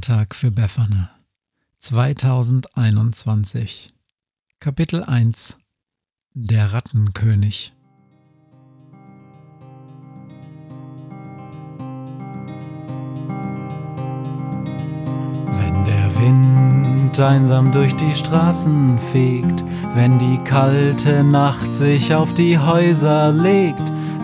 Feiertag für Befana 2021 Kapitel 1 Der Rattenkönig. Wenn der Wind einsam durch die Straßen fegt, wenn die kalte Nacht sich auf die Häuser legt,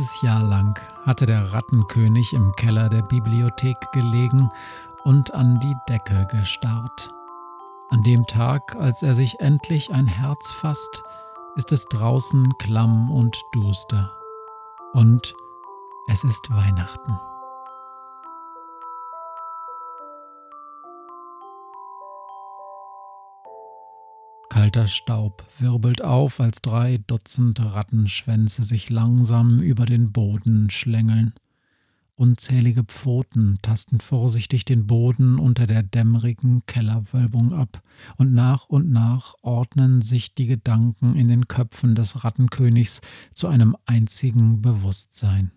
Ganzes Jahr lang hatte der Rattenkönig im Keller der Bibliothek gelegen und an die Decke gestarrt. An dem Tag, als er sich endlich ein Herz fasst, ist es draußen klamm und duster. Und es ist Weihnachten. Kalter Staub wirbelt auf, als drei Dutzend Rattenschwänze sich langsam über den Boden schlängeln. Unzählige Pfoten tasten vorsichtig den Boden unter der dämmerigen Kellerwölbung ab, und nach und nach ordnen sich die Gedanken in den Köpfen des Rattenkönigs zu einem einzigen Bewusstsein.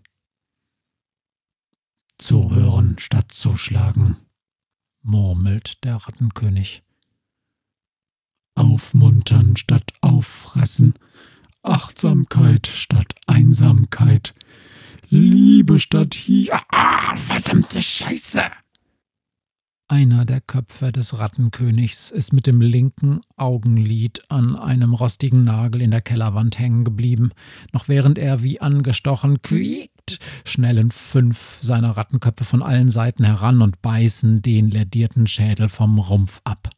Zuhören statt zuschlagen, murmelt der Rattenkönig. Aufmuntern statt auffressen, Achtsamkeit statt Einsamkeit, Liebe statt hier. Ah, verdammte Scheiße! Einer der Köpfe des Rattenkönigs ist mit dem linken Augenlid an einem rostigen Nagel in der Kellerwand hängen geblieben. Noch während er wie angestochen quiekt, schnellen fünf seiner Rattenköpfe von allen Seiten heran und beißen den ledierten Schädel vom Rumpf ab.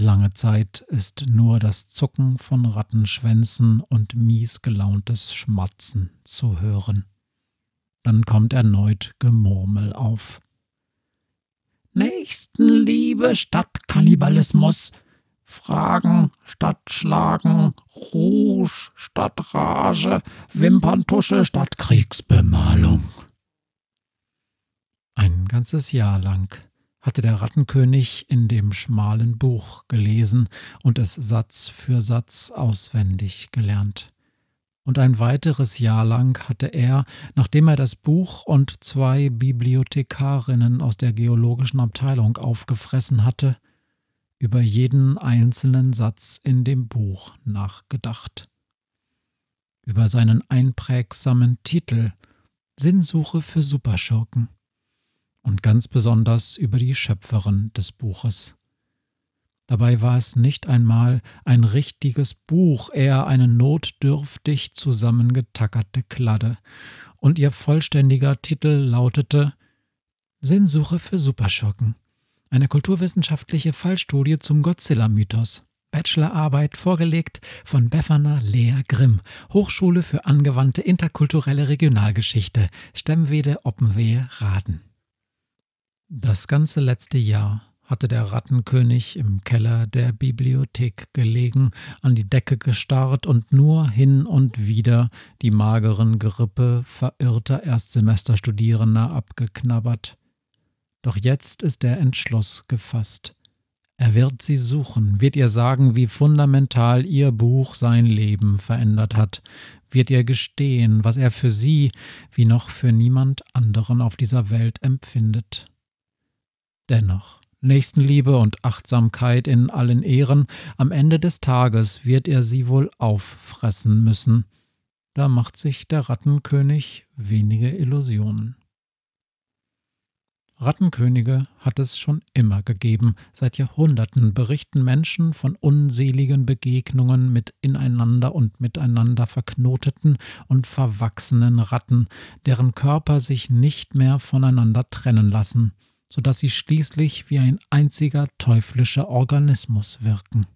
Lange Zeit ist nur das Zucken von Rattenschwänzen und mies gelauntes Schmatzen zu hören. Dann kommt erneut Gemurmel auf. Nächstenliebe statt Kannibalismus, Fragen statt Schlagen, Rouge statt Rage, Wimperntusche statt Kriegsbemalung. Ein ganzes Jahr lang hatte der Rattenkönig in dem schmalen Buch gelesen und es Satz für Satz auswendig gelernt. Und ein weiteres Jahr lang hatte er, nachdem er das Buch und zwei Bibliothekarinnen aus der geologischen Abteilung aufgefressen hatte, über jeden einzelnen Satz in dem Buch nachgedacht. Über seinen einprägsamen Titel Sinnsuche für Superschurken und ganz besonders über die Schöpferin des Buches. Dabei war es nicht einmal ein richtiges Buch, eher eine notdürftig zusammengetackerte Kladde, und ihr vollständiger Titel lautete Sinnsuche für Superschurken, eine kulturwissenschaftliche Fallstudie zum Godzilla-Mythos. Bachelorarbeit vorgelegt von Befana Lea Grimm, Hochschule für angewandte interkulturelle Regionalgeschichte, Stemmwede Oppenwehe Raden. Das ganze letzte Jahr hatte der Rattenkönig im Keller der Bibliothek gelegen, an die Decke gestarrt und nur hin und wieder die mageren Gerippe verirrter Erstsemesterstudierender abgeknabbert. Doch jetzt ist der Entschluss gefasst. Er wird sie suchen, wird ihr sagen, wie fundamental ihr Buch sein Leben verändert hat, wird ihr gestehen, was er für sie wie noch für niemand anderen auf dieser Welt empfindet. Dennoch Nächstenliebe und Achtsamkeit in allen Ehren, am Ende des Tages wird er sie wohl auffressen müssen. Da macht sich der Rattenkönig wenige Illusionen. Rattenkönige hat es schon immer gegeben. Seit Jahrhunderten berichten Menschen von unseligen Begegnungen mit ineinander und miteinander verknoteten und verwachsenen Ratten, deren Körper sich nicht mehr voneinander trennen lassen, so dass sie schließlich wie ein einziger teuflischer Organismus wirken.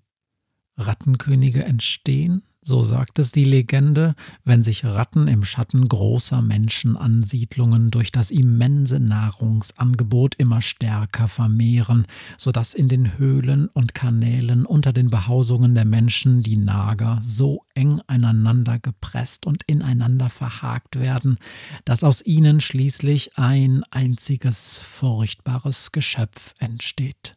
Rattenkönige entstehen so sagt es die Legende, wenn sich Ratten im Schatten großer Menschenansiedlungen durch das immense Nahrungsangebot immer stärker vermehren, so dass in den Höhlen und Kanälen unter den Behausungen der Menschen die Nager so eng aneinander gepresst und ineinander verhakt werden, dass aus ihnen schließlich ein einziges furchtbares Geschöpf entsteht.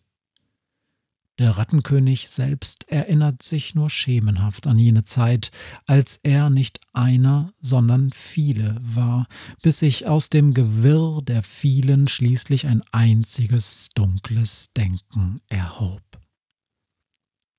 Der Rattenkönig selbst erinnert sich nur schemenhaft an jene Zeit, als er nicht einer, sondern viele war, bis sich aus dem Gewirr der vielen schließlich ein einziges dunkles Denken erhob.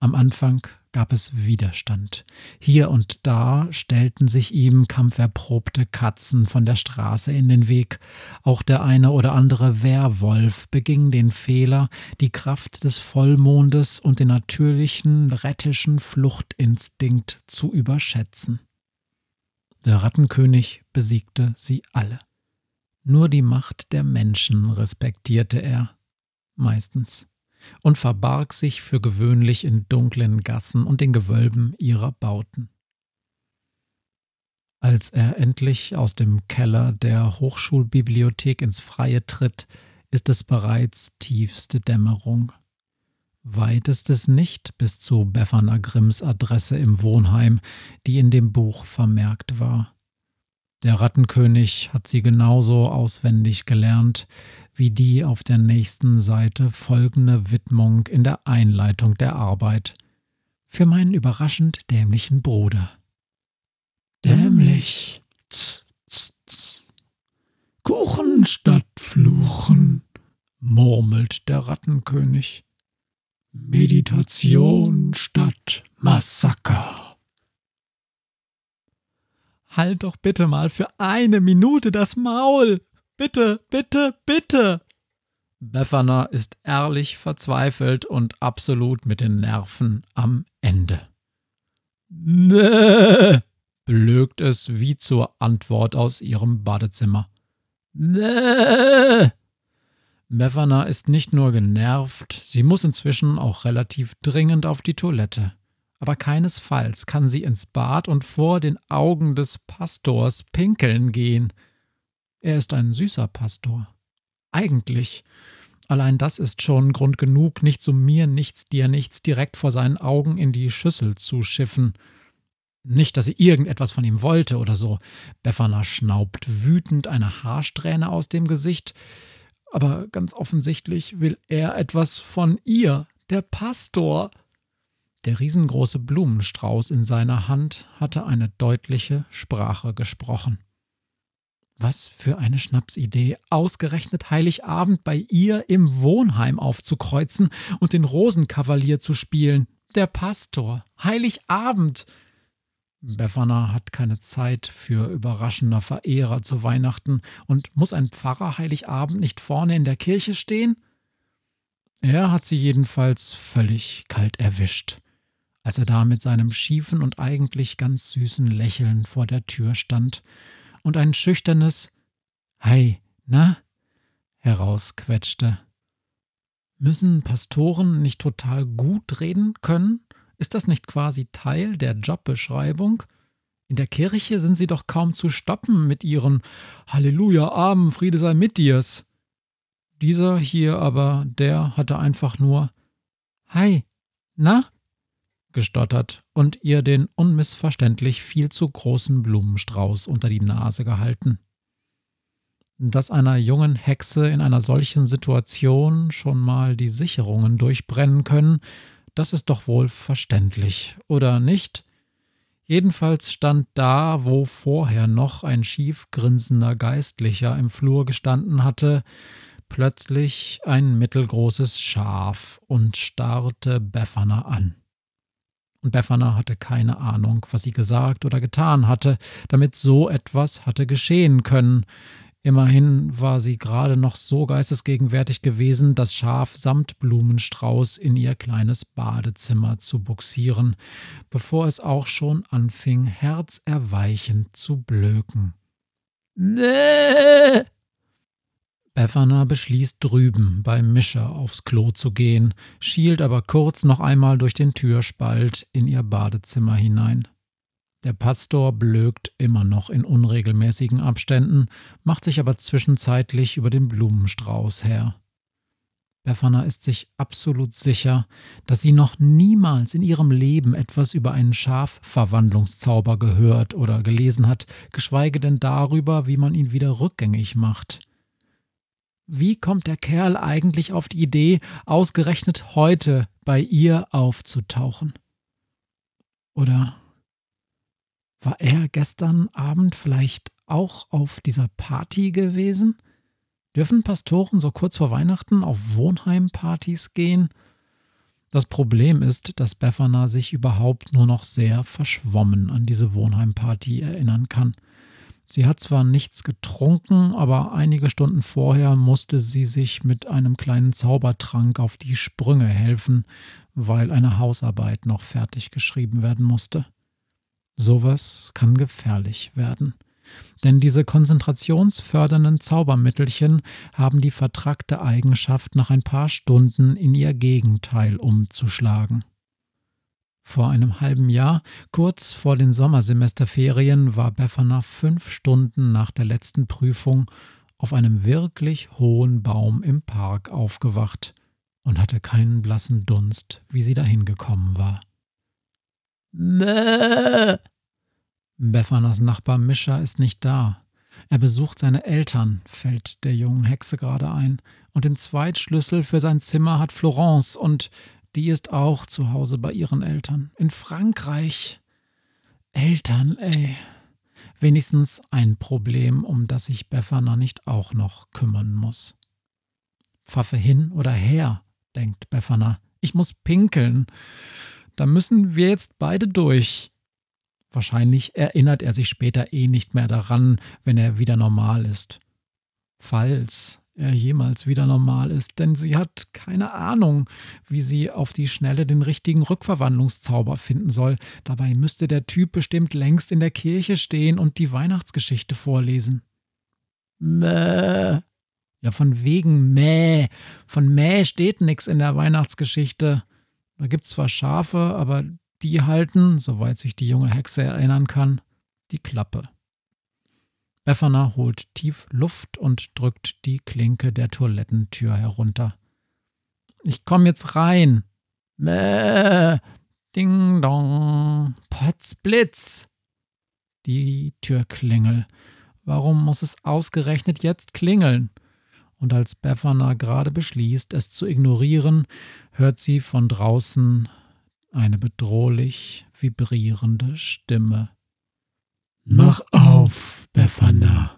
Am Anfang gab es Widerstand. Hier und da stellten sich ihm kampferprobte Katzen von der Straße in den Weg. Auch der eine oder andere Werwolf beging den Fehler, die Kraft des Vollmondes und den natürlichen rettischen Fluchtinstinkt zu überschätzen. Der Rattenkönig besiegte sie alle. Nur die Macht der Menschen respektierte er, meistens und verbarg sich für gewöhnlich in dunklen Gassen und den Gewölben ihrer Bauten. Als er endlich aus dem Keller der Hochschulbibliothek ins Freie tritt, ist es bereits tiefste Dämmerung. Weit ist es nicht bis zu Befana Grimms Adresse im Wohnheim, die in dem Buch vermerkt war. Der Rattenkönig hat sie genauso auswendig gelernt wie die auf der nächsten Seite folgende Widmung in der Einleitung der Arbeit. Für meinen überraschend dämlichen Bruder. Dämlich. Tz, tz, tz. Kuchen statt Fluchen, murmelt der Rattenkönig. Meditation statt Massaker. Halt doch bitte mal für eine Minute das Maul, Bitte, bitte, bitte! Befana ist ehrlich verzweifelt und absolut mit den Nerven am Ende. Mäh, blökt es wie zur Antwort aus ihrem Badezimmer. Mäh. Befana ist nicht nur genervt, sie muss inzwischen auch relativ dringend auf die Toilette. Aber keinesfalls kann sie ins Bad und vor den Augen des Pastors pinkeln gehen. Er ist ein süßer Pastor. Eigentlich. Allein das ist schon Grund genug, nicht zu mir nichts, dir nichts direkt vor seinen Augen in die Schüssel zu schiffen. Nicht, dass sie irgendetwas von ihm wollte oder so. Befana schnaubt wütend eine Haarsträhne aus dem Gesicht. Aber ganz offensichtlich will er etwas von ihr, der Pastor. Der riesengroße Blumenstrauß in seiner Hand hatte eine deutliche Sprache gesprochen. Was für eine Schnapsidee, ausgerechnet Heiligabend bei ihr im Wohnheim aufzukreuzen und den Rosenkavalier zu spielen. Der Pastor. Heiligabend. Befana hat keine Zeit für überraschender Verehrer zu Weihnachten und muss ein Pfarrer Heiligabend nicht vorne in der Kirche stehen? Er hat sie jedenfalls völlig kalt erwischt, als er da mit seinem schiefen und eigentlich ganz süßen Lächeln vor der Tür stand und ein schüchternes Hi, na? herausquetschte. Müssen Pastoren nicht total gut reden können? Ist das nicht quasi Teil der Jobbeschreibung? In der Kirche sind sie doch kaum zu stoppen mit ihren Halleluja, Amen, Friede sei mit dir's. Dieser hier aber, der hatte einfach nur Hi, na? Gestottert und ihr den unmissverständlich viel zu großen Blumenstrauß unter die Nase gehalten. Dass einer jungen Hexe in einer solchen Situation schon mal die Sicherungen durchbrennen können, das ist doch wohl verständlich, oder nicht? Jedenfalls stand da, wo vorher noch ein schief grinsender Geistlicher im Flur gestanden hatte, plötzlich ein mittelgroßes Schaf und starrte Befana an. Und Befana hatte keine Ahnung, was sie gesagt oder getan hatte, damit so etwas hatte geschehen können. Immerhin war sie gerade noch so geistesgegenwärtig gewesen, das Schaf samt Blumenstrauß in ihr kleines Badezimmer zu buxieren, bevor es auch schon anfing, herzerweichend zu blöken. Nee! Befana beschließt drüben bei Mischer aufs Klo zu gehen, schielt aber kurz noch einmal durch den Türspalt in ihr Badezimmer hinein. Der Pastor blökt immer noch in unregelmäßigen Abständen, macht sich aber zwischenzeitlich über den Blumenstrauß her. Befana ist sich absolut sicher, dass sie noch niemals in ihrem Leben etwas über einen Schafverwandlungszauber gehört oder gelesen hat, geschweige denn darüber, wie man ihn wieder rückgängig macht. Wie kommt der Kerl eigentlich auf die Idee, ausgerechnet heute bei ihr aufzutauchen? Oder war er gestern Abend vielleicht auch auf dieser Party gewesen? Dürfen Pastoren so kurz vor Weihnachten auf Wohnheimpartys gehen? Das Problem ist, dass Befana sich überhaupt nur noch sehr verschwommen an diese Wohnheimparty erinnern kann. Sie hat zwar nichts getrunken, aber einige Stunden vorher musste sie sich mit einem kleinen Zaubertrank auf die Sprünge helfen, weil eine Hausarbeit noch fertig geschrieben werden musste. Sowas kann gefährlich werden. Denn diese konzentrationsfördernden Zaubermittelchen haben die vertrackte Eigenschaft, nach ein paar Stunden in ihr Gegenteil umzuschlagen. Vor einem halben Jahr, kurz vor den Sommersemesterferien, war Befana fünf Stunden nach der letzten Prüfung auf einem wirklich hohen Baum im Park aufgewacht und hatte keinen blassen Dunst, wie sie dahin gekommen war. Mäh! Befanas Nachbar Mischa ist nicht da. Er besucht seine Eltern, fällt der jungen Hexe gerade ein, und den Zweitschlüssel für sein Zimmer hat Florence, und die ist auch zu Hause bei ihren Eltern. In Frankreich. Eltern, ey. Wenigstens ein Problem, um das sich Befana nicht auch noch kümmern muss. Pfaffe hin oder her, denkt Befana. Ich muss pinkeln. Da müssen wir jetzt beide durch. Wahrscheinlich erinnert er sich später eh nicht mehr daran, wenn er wieder normal ist. Falls er jemals wieder normal ist, denn sie hat keine Ahnung, wie sie auf die Schnelle den richtigen Rückverwandlungszauber finden soll. Dabei müsste der Typ bestimmt längst in der Kirche stehen und die Weihnachtsgeschichte vorlesen. Mäh. Ja, von wegen Mäh. Von Mäh steht nix in der Weihnachtsgeschichte. Da gibt's zwar Schafe, aber die halten, soweit sich die junge Hexe erinnern kann, die Klappe. Befana holt tief Luft und drückt die Klinke der Toilettentür herunter. Ich komm jetzt rein. Mäh, ding dong, Potzblitz. Die Türklingel. Warum muss es ausgerechnet jetzt klingeln? und als Befana gerade beschließt, es zu ignorieren, hört sie von draußen eine bedrohlich vibrierende Stimme. Mach auf, Befana.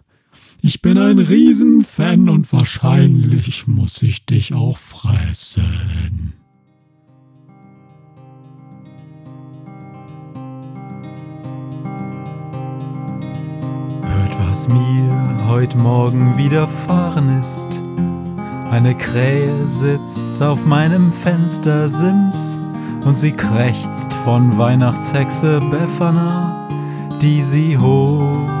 Ich bin ein Riesenfan und wahrscheinlich muss ich dich auch fressen. Hört, was mir heute Morgen widerfahren ist. Eine Krähe sitzt auf meinem Fenstersims und sie krächzt von Weihnachtshexe Befana, die sie hoch